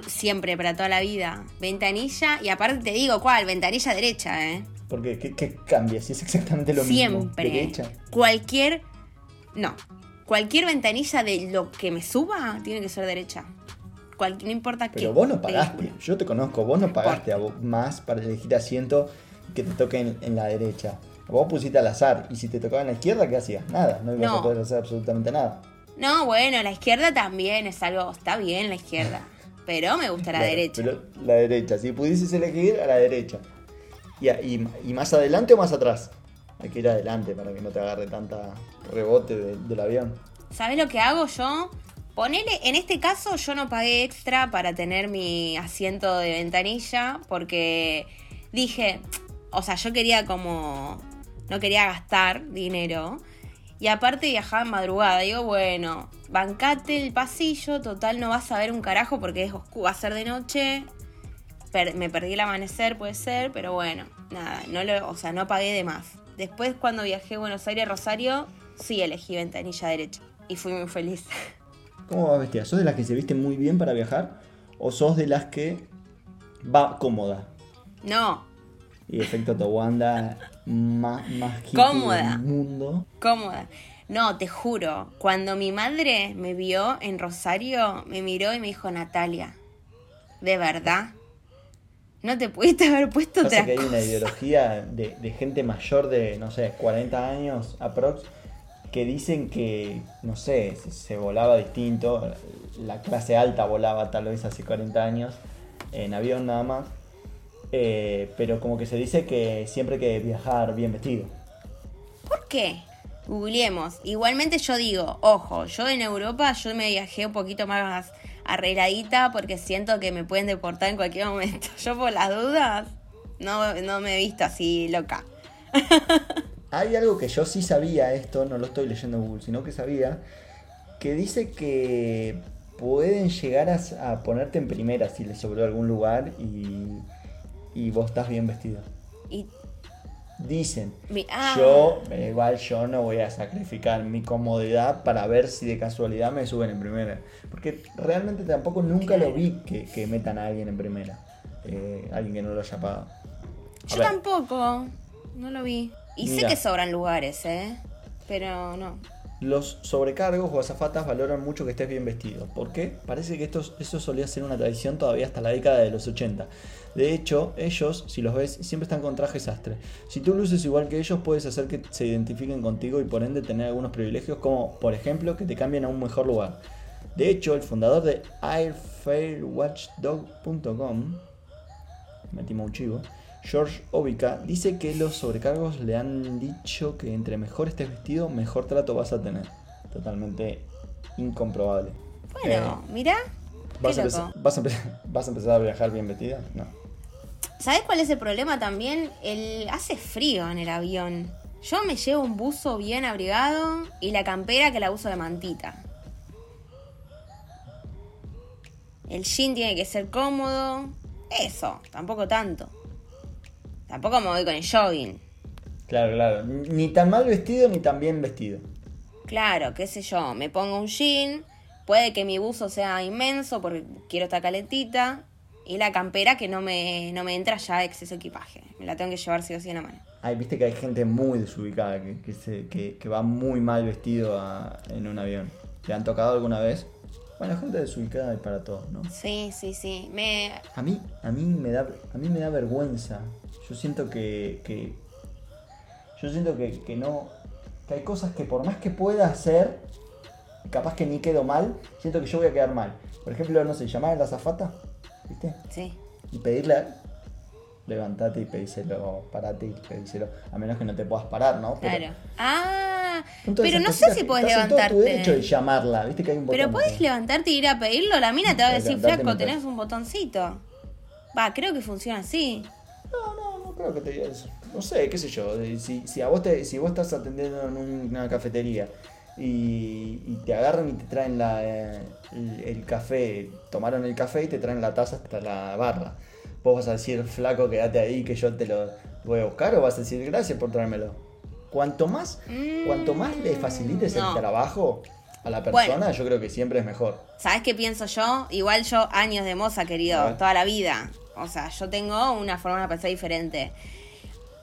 Siempre, para toda la vida. Ventanilla, y aparte te digo, ¿cuál? Ventanilla derecha, ¿eh? Porque ¿qué, qué cambia? Si es exactamente lo mismo. Siempre. Cualquier. No. Cualquier ventanilla de lo que me suba tiene que ser derecha. Cual- no importa qué. Pero vos no pagaste. Yo te conozco. Vos no pagaste a vos más para elegir asiento que te toque en, en la derecha. Vos pusiste al azar. Y si te tocaba en la izquierda, ¿qué hacías? Nada. No ibas No. a poder hacer absolutamente nada. No, bueno, la izquierda también es algo. Está bien la izquierda. Pero me gusta la Claro, derecha. Pero la derecha. Si pudieses elegir, a la derecha. Y, y- y más adelante o más atrás. Hay que ir adelante para que no te agarre tanta rebote de- del avión. ¿Sabes lo que hago yo? Ponele, en este caso yo no pagué extra para tener mi asiento de ventanilla porque dije, o sea, yo quería como, no quería gastar dinero y aparte viajaba en madrugada. Digo, bueno, bancate el pasillo, total no vas a ver un carajo porque es oscuro, va a ser de noche. Me perdí el amanecer, puede ser, pero bueno, nada, no lo, o sea, no pagué de más. Después cuando viajé a Buenos Aires, Rosario, sí elegí ventanilla derecha y fui muy feliz. ¿Cómo vas vestida? ¿Sos de las que se viste muy bien para viajar? ¿O sos de las que va cómoda? No, Y efecto Towanda, más, más Cómoda. del mundo. cómoda. No, te juro, cuando mi madre me vio en Rosario, me miró y me dijo, Natalia, ¿de verdad? ¿No te pudiste haber puesto otra que hay una ideología de, de gente mayor de, no sé, 40 años aprox, que dicen que, no sé, se, se volaba distinto. La clase alta volaba tal vez hace 40 años, en avión nada más. Eh, pero como que se dice que siempre hay que viajar bien vestido. ¿Por qué? Googleemos. Igualmente yo digo, ojo, yo en Europa yo me viajé un poquito más arregladita porque siento que me pueden deportar en cualquier momento. Yo por las dudas no, no me he visto así loca. Hay algo que yo sí sabía, esto no lo estoy leyendo en Google, sino que sabía, que dice que pueden llegar a, a ponerte en primera si les sobró algún lugar y, y vos estás bien vestido. Y Dicen. Mi- ah. Yo, eh, igual yo no voy a sacrificar mi comodidad para ver si de casualidad me suben en primera. Porque realmente tampoco nunca lo vi que, que metan a alguien en primera. Eh, alguien que no lo haya pagado. A yo ver, tampoco, no lo vi. Y sé que sobran lugares, ¿eh? Pero no. Los sobrecargos o azafatas valoran mucho que estés bien vestido. ¿Por qué? Parece que esto, esto solía ser una tradición todavía hasta la década de los 80. De hecho, ellos, si los ves, siempre están con traje sastre. Si tú luces igual que ellos, puedes hacer que se identifiquen contigo y por ende tener algunos privilegios, como por ejemplo que te cambien a un mejor lugar. De hecho, el fundador de airfairwatchdog.com, metimos un chivo, George Obica, dice que los sobrecargos le han dicho que entre mejor estés vestido, mejor trato vas a tener. Totalmente incomprobable. Bueno, Eh, mira. ¿vas, Qué a loco. empezar, vas, a empezar, ¿Vas a empezar a viajar bien vestida? No. ¿Sabes cuál es el problema también? El hace frío en el avión. Yo me llevo un buzo bien abrigado y la campera que la uso de mantita. El jean tiene que ser cómodo. Eso, tampoco tanto. Tampoco me voy con el jogging. Claro, claro. Ni tan mal vestido ni tan bien vestido. Claro, qué sé yo, me pongo un jean, puede que mi buzo sea inmenso porque quiero estar calentita, y la campera que no me, no me entra ya exceso equipaje. Me la tengo que llevar sí o sí en la mano. Ay, viste que hay gente muy desubicada que, que, se, que, que va muy mal vestido a- en un avión. ¿Te han tocado alguna vez? Bueno, gente desubicada hay para todos, ¿no? Sí, sí, sí. Me, A mí, a mí me da, a mí me da vergüenza. Yo siento que, que yo siento que, que no, que hay cosas que por más que pueda hacer, capaz que ni quedo mal, siento que yo voy a quedar mal. Por ejemplo, no sé, llamar a la azafata, ¿viste? sí. Y pedirle, levantate y pedíselo, parate y pedíselo, a menos que no te puedas parar, ¿no? Pero- Claro. Ah, pero no sé si tu derecho de levantarte. llamarla, ¿viste que hay un botón? Pero que- levantarte y ir a pedirlo. La mina te va a decir, flaco, tenés un botoncito. Va, creo que funciona así. No, no, no creo que te diga eso. No sé, qué sé yo. Si, si, a vos te, si vos estás atendiendo en una cafetería y, y te agarran y te traen la, eh, el, el café, tomaron el café y te traen la taza hasta la barra. ¿Vos vas a decir, flaco, quédate ahí que yo te lo voy a buscar o vas a decir, gracias por traérmelo? Cuanto más, cuanto más le facilites no. el trabajo a la Bueno. persona, yo creo que siempre es mejor. ¿Sabes qué pienso yo? Igual yo años de moza, querido, toda la vida. O sea, yo tengo una forma de pensar diferente.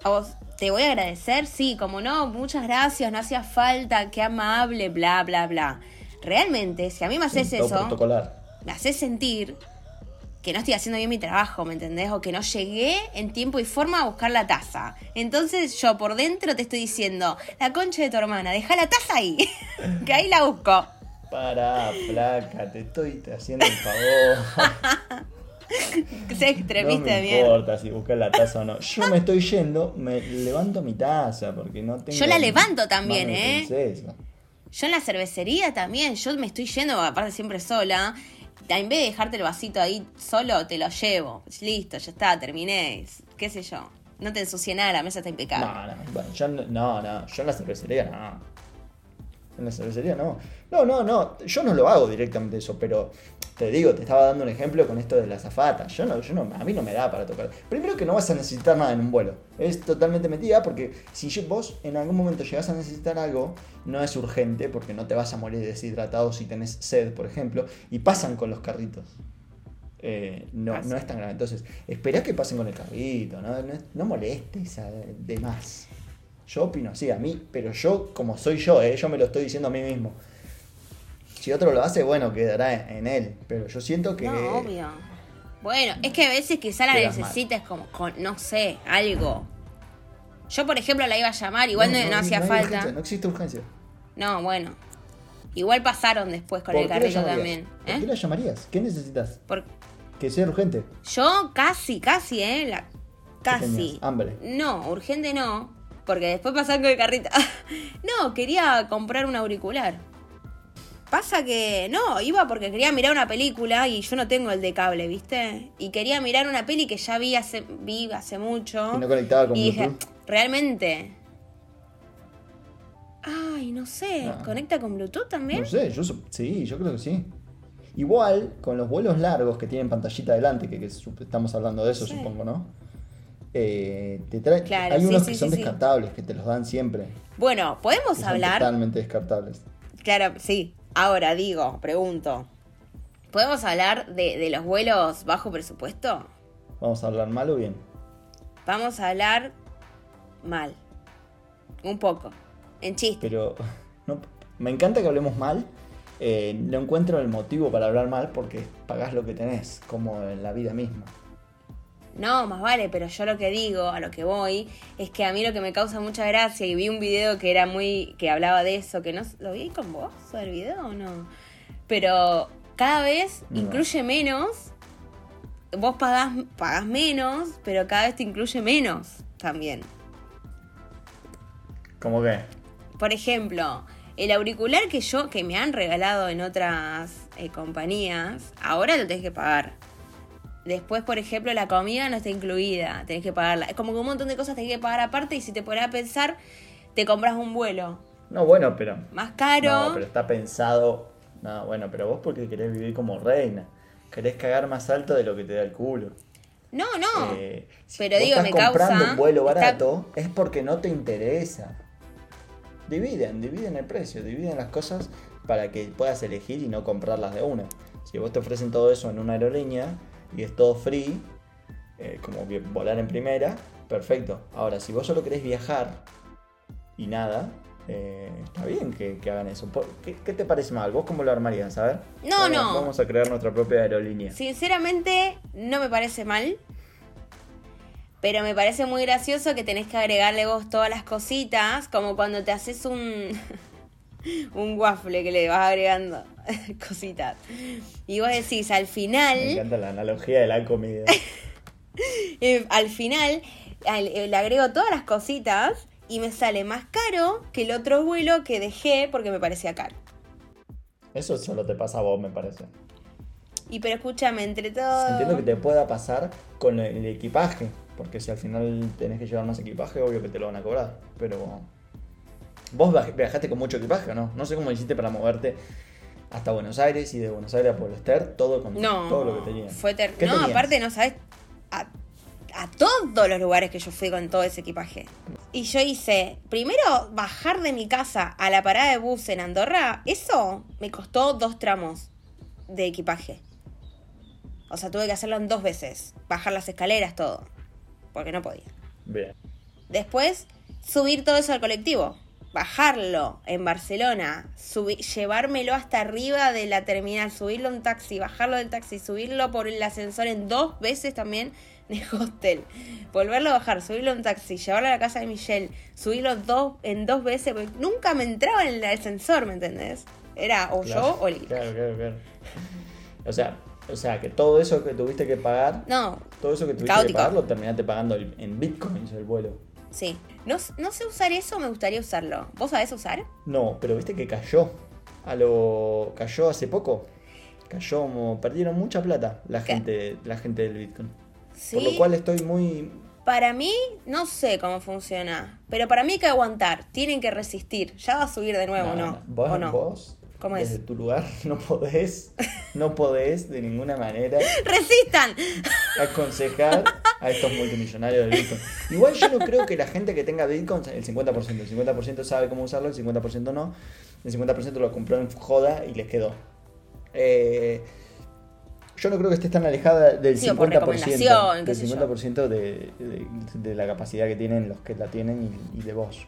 A vos, ¿Te voy a agradecer? Sí, como no, muchas gracias, no hacía falta, qué amable, bla, bla, bla. Realmente, si a mí me haces Sí, eso, protocolar. me haces sentir que no estoy haciendo bien mi trabajo, ¿me entendés? O que no llegué en tiempo y forma a buscar la taza. Entonces yo por dentro te estoy diciendo, la concha de tu hermana, deja la taza ahí, que ahí la busco. Pará, flaca, te estoy haciendo el favor. Sé extremista no me de mierda. importa si buscas la taza o no. Yo me estoy yendo, me levanto mi taza porque no tengo. Yo la levanto también, ¿eh? princesa. Yo en la cervecería también, yo me estoy yendo, aparte siempre sola. En vez de dejarte el vasito ahí solo, te lo llevo. Listo, ya está, terminé. Qué sé yo. No te ensucié nada, la mesa está impecable. No, no, bueno, yo no, no, no, yo en la cervecería no. En la cervecería no. No, no, no, yo no lo hago directamente eso, pero te digo, te estaba dando un ejemplo con esto de la zafata. Yo no, yo no, a mí no me da para tocar. Primero que no vas a necesitar nada en un vuelo. Es totalmente mentira porque si vos en algún momento llegás a necesitar algo, no es urgente porque no te vas a morir deshidratado si tenés sed, por ejemplo, y pasan con los carritos. Eh, no, no es tan grave. Entonces, esperá que pasen con el carrito, no, no, no molestes a de más. Yo opino así, a mí, pero yo, como soy yo, eh, yo me lo estoy diciendo a mí mismo. Si otro lo hace, bueno, quedará en, él. Pero yo siento que. No, obvio. Bueno, es que a veces quizá la necesites como con, no sé, algo. Yo, por ejemplo, la iba a llamar, igual no, no hacía hay falta. urgencia, no existe urgencia. No, bueno. Igual pasaron después con ¿Por el carrito también. ¿Por qué ¿eh? la llamarías? ¿Qué necesitas? Por- Que sea urgente. Yo casi, casi, ¿eh? La... Casi. ¿Hambre? No, urgente no. Porque después pasar con el carrito. no, quería comprar un auricular. Pasa que no, iba porque quería mirar una película y yo no tengo el de cable, ¿viste? Y quería mirar una peli que ya vi hace, vi hace mucho. Y no conectaba con Y dije, Bluetooth. realmente. Ay, no sé. Ah. ¿Conecta con Bluetooth también? No sé, yo sí, yo creo que sí. Igual, con los vuelos largos que tienen pantallita adelante, que, que estamos hablando de eso, Sí. supongo, ¿no? Eh, te trae- Claro, hay sí, unos sí, que son descartables, que te los dan siempre. Bueno, que ¿podemos son hablar? totalmente descartables. Claro, sí. Ahora digo, pregunto. ¿Podemos hablar de, de los vuelos bajo presupuesto? Vamos a hablar mal o bien. Vamos a hablar mal. Un poco. En chiste. Pero no, me encanta que hablemos mal. Eh, no encuentro el motivo para hablar mal porque pagás lo que tenés, como en la vida misma. No, más vale, pero yo lo que digo, a lo que voy, es que a mí lo que me causa mucha gracia, y vi un video que era muy, que hablaba de eso, que no, ¿lo vi con vos el video o no? Pero cada vez No. incluye menos, vos pagás, pagás menos, pero cada vez te incluye menos también. ¿Cómo que? Por ejemplo, el auricular que yo, que me han regalado en otras eh, compañías, ahora lo tenés que pagar. Después, por ejemplo, la comida no está incluida, tenés que pagarla. Es como que un montón de cosas tenés que pagar aparte y si te pones a pensar, te compras un vuelo No, bueno, pero. más caro. No, pero está pensado. No, bueno, pero vos porque querés vivir como reina. Querés cagar más alto de lo que te da el culo. No, no. Eh, si pero digo, estás me comprando causa. un vuelo está- barato es porque no te interesa. Dividen, dividen el precio, dividen las cosas para que puedas elegir y no comprarlas de una. Si vos te ofrecen todo eso en una aerolínea y es todo free, eh, como volar en primera, perfecto. Ahora, si vos solo querés viajar y nada, eh, está bien que, que hagan eso. ¿Qué, qué te parece mal? ¿Vos cómo lo armarías? A ver. No, Vamos- no. Vamos a crear nuestra propia aerolínea. Sinceramente, no me parece mal. Pero me parece muy gracioso que tenés que agregarle vos todas las cositas, como cuando te haces un, un waffle que le vas agregando cositas. Y vos decís, al Me final, encanta la analogía de la comida. eh, al final, al- eh, le agrego todas las cositas y me sale más caro que el otro vuelo que dejé porque me parecía caro. Eso solo te pasa a vos, me parece. Y pero escúchame, entre todo... Entiendo que te pueda pasar con el equipaje, porque si al final tenés que llevar más equipaje, obvio que te lo van a cobrar. Pero vos viaj- viajaste con mucho equipaje, ¿o ¿no? No sé cómo hiciste para moverte hasta Buenos Aires y de Buenos Aires a Pueblo Ester, todo con No, todo lo que fue ¿Qué No, tenías? aparte no sabes a, a todos los lugares que yo fui con todo ese equipaje. Y yo hice, primero bajar de mi casa a la parada de bus en Andorra, eso me costó dos tramos de equipaje. O sea, tuve que hacerlo en dos veces, bajar las escaleras, todo, porque no podía. Bien. Después, subir todo eso al colectivo. Bajarlo en Barcelona, llevármelo hasta arriba de la terminal, subirlo en taxi, bajarlo del taxi, subirlo por el ascensor en dos veces también de hostel. Volverlo a bajar, subirlo en taxi, llevarlo a la casa de Michelle, subirlo dos, en dos veces, porque nunca me entraba en el ascensor, ¿me entendés? Era o Claro, yo o el... Claro, claro, claro. O sea, o sea, que todo eso que tuviste que pagar, No, todo eso que tuviste Caótico. que pagar lo terminaste pagando en bitcoins el vuelo. Sí. No, no sé usar eso, me gustaría usarlo. ¿Vos sabés usar? No, pero viste que cayó. A lo. cayó hace poco. Cayó como. perdieron mucha plata la ¿Qué? gente, la gente del Bitcoin. Sí. Por lo cual estoy muy. Para mí, no sé cómo funciona, pero para mí hay que aguantar, tienen que resistir. Ya va a subir de nuevo, ¿no? Vos, ¿O no? vos ¿Cómo desde es? tu lugar no podés. No podés de ninguna manera ¡Resistan! aconsejar a estos multimillonarios del Bitcoin. Igual yo no creo que la gente que tenga Bitcoin, el 50%, el 50% sabe cómo usarlo, el 50% no. El 50% lo compró en joda y les quedó. Eh, yo no creo que estés tan alejada del Sí, o por 50%, recomendación, qué del sé yo. 50% de, de- de la capacidad que tienen los que la tienen y, y de vos.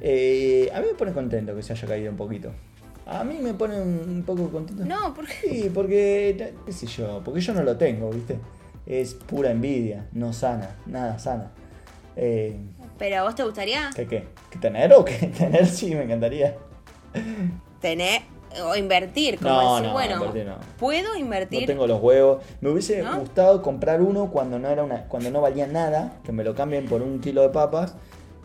Eh, a mí me pone contento que se haya caído un poquito. A mí me pone un, un poco contento. No, porque Sí, porque, qué sé yo, porque yo no lo tengo, ¿viste? Es pura envidia, no sana, nada sana. Eh, ¿Pero a vos te gustaría ¿Qué qué? ¿Que tener o que tener? Sí, me encantaría. tener o invertir? Como No, decir, no, bueno, invertir no. ¿puedo invertir? No tengo los huevos. Me hubiese gustado comprar uno cuando no era una, cuando no valía nada, que me lo cambien por un kilo de papas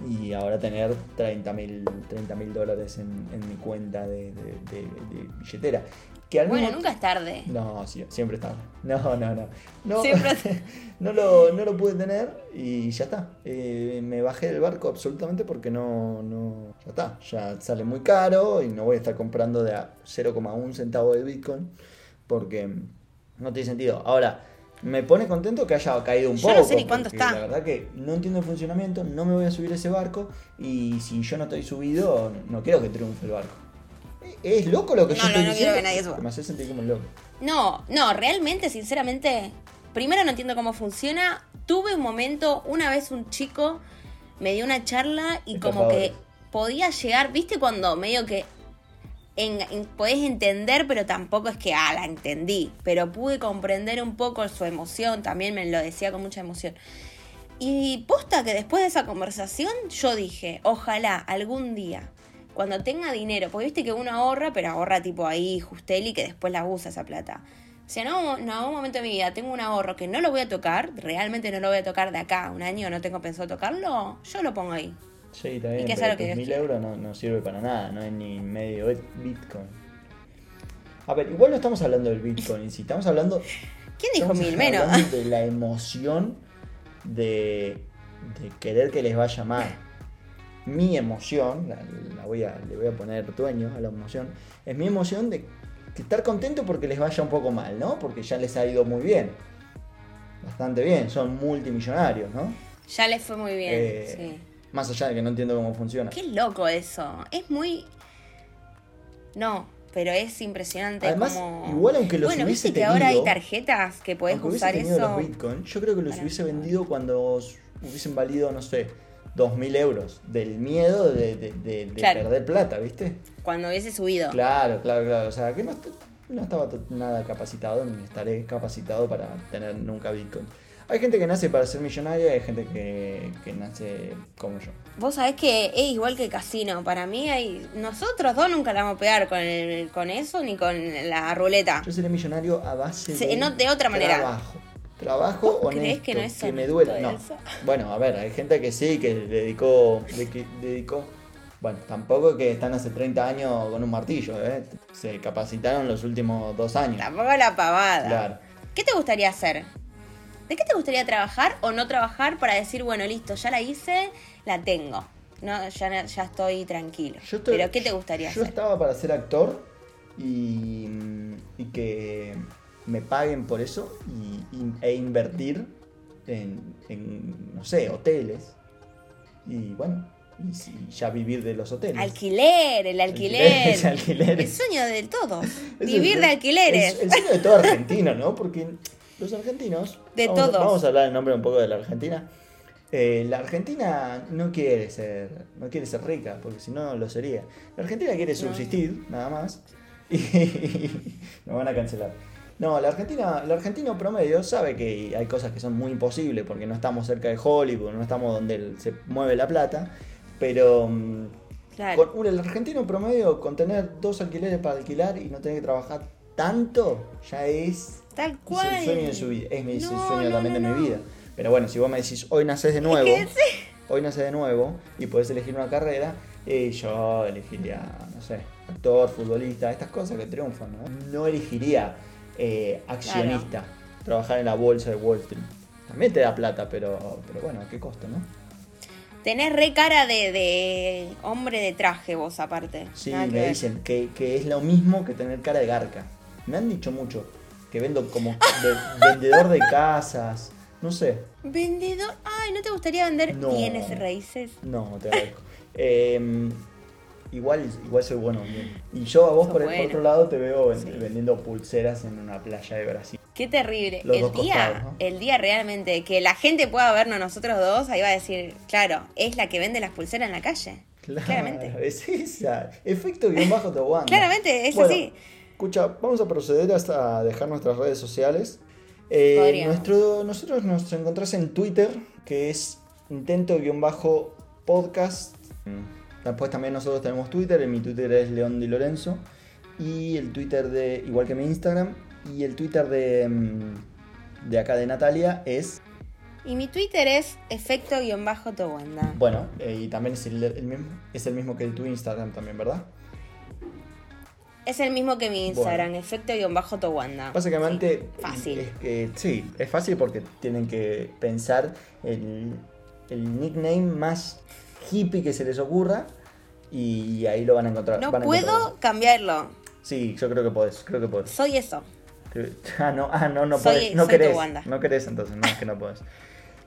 y ahora tener 30 mil dólares en, en mi cuenta de, de- de- de billetera. Que al Bueno, mismo nunca es tarde. No, sí, siempre está. No, no, no. No, Siempre- no, lo, no lo pude tener y ya está. Eh, me bajé del barco absolutamente porque no, no. Ya está. Ya sale muy caro y no voy a estar comprando de a 0,1 centavo de Bitcoin porque no tiene sentido. Ahora, me pone contento que haya caído un Yo poco. no sé ni cuánto está. La verdad que no entiendo el funcionamiento, no me voy a subir a ese barco y si yo no estoy subido, no quiero que triunfe el barco. ¿Es loco lo que No, yo no, estoy no quiero que nadie suba. Me hace sentir como un loco. No, no, realmente, sinceramente, primero no entiendo cómo funciona. Tuve un momento, una vez un chico me dio una charla y como que podía llegar, viste cuando medio que en- en- podés entender, pero tampoco es que, ah, la entendí, pero pude comprender un poco su emoción, también me lo decía con mucha emoción. Y posta que después de esa conversación yo dije, ojalá algún día, cuando tenga dinero, porque viste que uno ahorra, pero ahorra tipo ahí, Justeli, que después la usa esa plata. Si en algún, en algún momento de mi vida tengo un ahorro que no lo voy a tocar, realmente no lo voy a tocar de acá un año, no tengo pensado tocarlo, yo lo pongo ahí. Sí, está bien, que sea pero que mil euros no, no sirve para nada, no es ni medio bit- Bitcoin. A ver, igual no estamos hablando del Bitcoin, si estamos hablando ¿Quién dijo mil? Menos. de la emoción de, de querer que les vaya mal. Mi emoción, la, la voy a, le voy a poner dueño a la emoción, es mi emoción de estar contento porque les vaya un poco mal, ¿no? Porque ya les ha ido muy bien. Bastante bien, son multimillonarios, ¿no? Ya les fue muy bien. Eh, sí. Más allá de que no entiendo cómo funciona. Qué loco eso. Es muy. No, pero es impresionante Además, como. igual aunque los bueno, hubiese viste que ahora hay tenido- tarjetas que hubiese usar tenido eso. los Bitcoin, yo creo que los para hubiese vendido cuando hubiesen valido, no sé, 2.000 euros. Del miedo de, de- de- de Claro. perder plata, ¿viste? Cuando hubiese subido. Claro, claro, claro. O sea, que no, no estaba nada capacitado, ni estaré capacitado para tener nunca Bitcoin. Hay gente que nace para ser millonaria y hay gente que, que nace como yo. Vos sabés que es igual que el casino. Para mí hay. Nosotros dos nunca la vamos a pegar con, el- con eso ni con la ruleta. Yo seré millonario a base de, no, de otra manera. Trabajo. Trabajo ¿Vos honesto, creés que no es me honesto duele. No. eso? Bueno, a ver, hay gente que sí, que dedicó, de- que dedicó. Bueno, tampoco que están hace 30 años con un martillo, ¿eh? Se capacitaron los últimos dos años. Tampoco la pavada. Claro. ¿Qué te gustaría hacer? ¿De qué te gustaría trabajar o no trabajar para decir, bueno, listo, ya la hice, la tengo? No, ya, ya estoy tranquilo. Yo estoy- Pero ¿qué te gustaría Yo hacer? estaba para ser actor y, y que me paguen por eso y, y- e invertir en, en, no sé, hoteles. Y bueno, y, ya vivir de los hoteles. Alquiler, el alquiler. Alquileres, alquileres. El sueño de todos. Vivir el- de alquileres. Es el sueño de todo argentino, ¿no? Porque los argentinos. De vamos, todos. Vamos a hablar en nombre un poco de la Argentina. Eh, la Argentina no quiere ser no quiere ser rica, porque si no lo sería. La Argentina quiere subsistir, nada más. Y nos van a cancelar. No, la Argentina, el argentino promedio sabe que hay cosas que son muy imposibles porque no estamos cerca de Hollywood, no estamos donde se mueve la plata, pero mm, Claro. con, el argentino promedio, con tener dos alquileres para alquilar y no tener que trabajar tanto, ya es, Tal es cual. el sueño de su vida. Es, mi- es No, sueño no, también no, de mi vida. Pero bueno, si vos me decís, hoy nacés de nuevo, que sí. hoy nacés de nuevo y podés elegir una carrera, y yo elegiría, no sé, actor, futbolista, estas cosas que triunfan, ¿no? No elegiría eh, accionista, trabajar en la bolsa de Wall Street. También te da plata, pero, pero bueno, ¿a qué costo, no? Tenés re cara de, de hombre de traje vos aparte. Sí, Nada me dicen que, que es lo mismo que tener cara de garca. Me han dicho mucho que vendo como de- vendedor de casas, no sé. Vendedor. Ay, ¿no te gustaría vender No. bienes raíces? No, te agradezco. Em, igual, igual soy bueno. bien. Y yo a vos por el otro lado te veo Sí. vendiendo pulseras en una playa de Brasil. Qué terrible. Los el día, costados, ¿no? el día realmente que la gente pueda vernos nosotros dos, ahí va a decir, claro, es la que vende las pulseras en la calle. Claro, Claramente. Es esa. Efecto guion bajo Tobanda. Claramente, es Bueno, así. Escucha, vamos a proceder hasta dejar nuestras redes sociales. Eh, nuestro, nosotros nos encontrás en Twitter, que es intento-podcast. Después también nosotros tenemos Twitter, en mi Twitter es León Di Lorenzo. Y el Twitter de, igual que mi Instagram, y el Twitter de, mm, de acá de Natalia es, Y mi Twitter es efecto-tobanda. bueno, eh, y también es el, el mismo, es el mismo que tu Instagram también, ¿verdad? Es el mismo que mi Instagram, efecto-tobanda. Básicamente, Sí, fácil. Es que, sí, es fácil porque tienen que pensar el, el nickname más hippie que se les ocurra y ahí lo van a encontrar. No van a puedo cambiarlo. Sí, yo creo que podés, creo que podés. Soy eso. Ah, no, ah, no, no Soy- podés. No soy tu querés. No querés entonces, no es que no podés.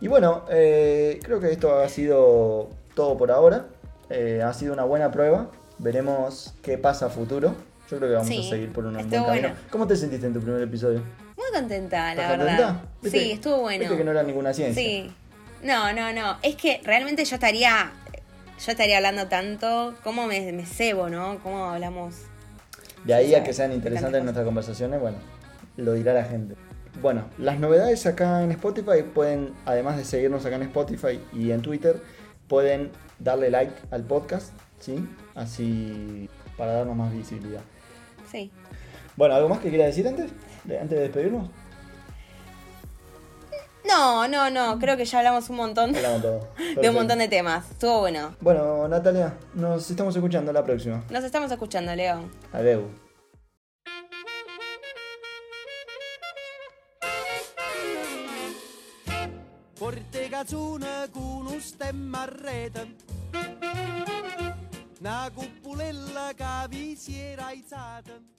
Y bueno, eh, creo que esto ha sido todo por ahora. Eh, ha sido una buena prueba. Veremos qué pasa a futuro. Yo creo que vamos Sí, a seguir por un buen camino. bueno. ¿Cómo te sentiste en tu primer episodio? Muy contenta, la ¿Estás verdad. Sí, estuvo bueno. Viste que no era ninguna ciencia. Sí. No, no, no. Es que realmente yo estaría. Yo estaría hablando tanto. ¿Cómo me, me cebo, no? ¿Cómo hablamos? De ahí a que sean interesantes nuestras conversaciones, bueno, lo dirá la gente. Bueno, las novedades acá en Spotify pueden, además de seguirnos acá en Spotify y en Twitter, pueden darle like al podcast, ¿sí? Así para darnos más visibilidad. Sí. Bueno, ¿algo más que quiera decir antes? Antes de despedirnos. No, no, no, creo que ya hablamos un montón hablamos todo. de un montón de temas. Estuvo bueno. Bueno, Natalia, nos estamos escuchando la próxima. Nos estamos escuchando, Leo. Adeu. Forte cazzone con un stemma rete Una cupulella che vi si era aizzata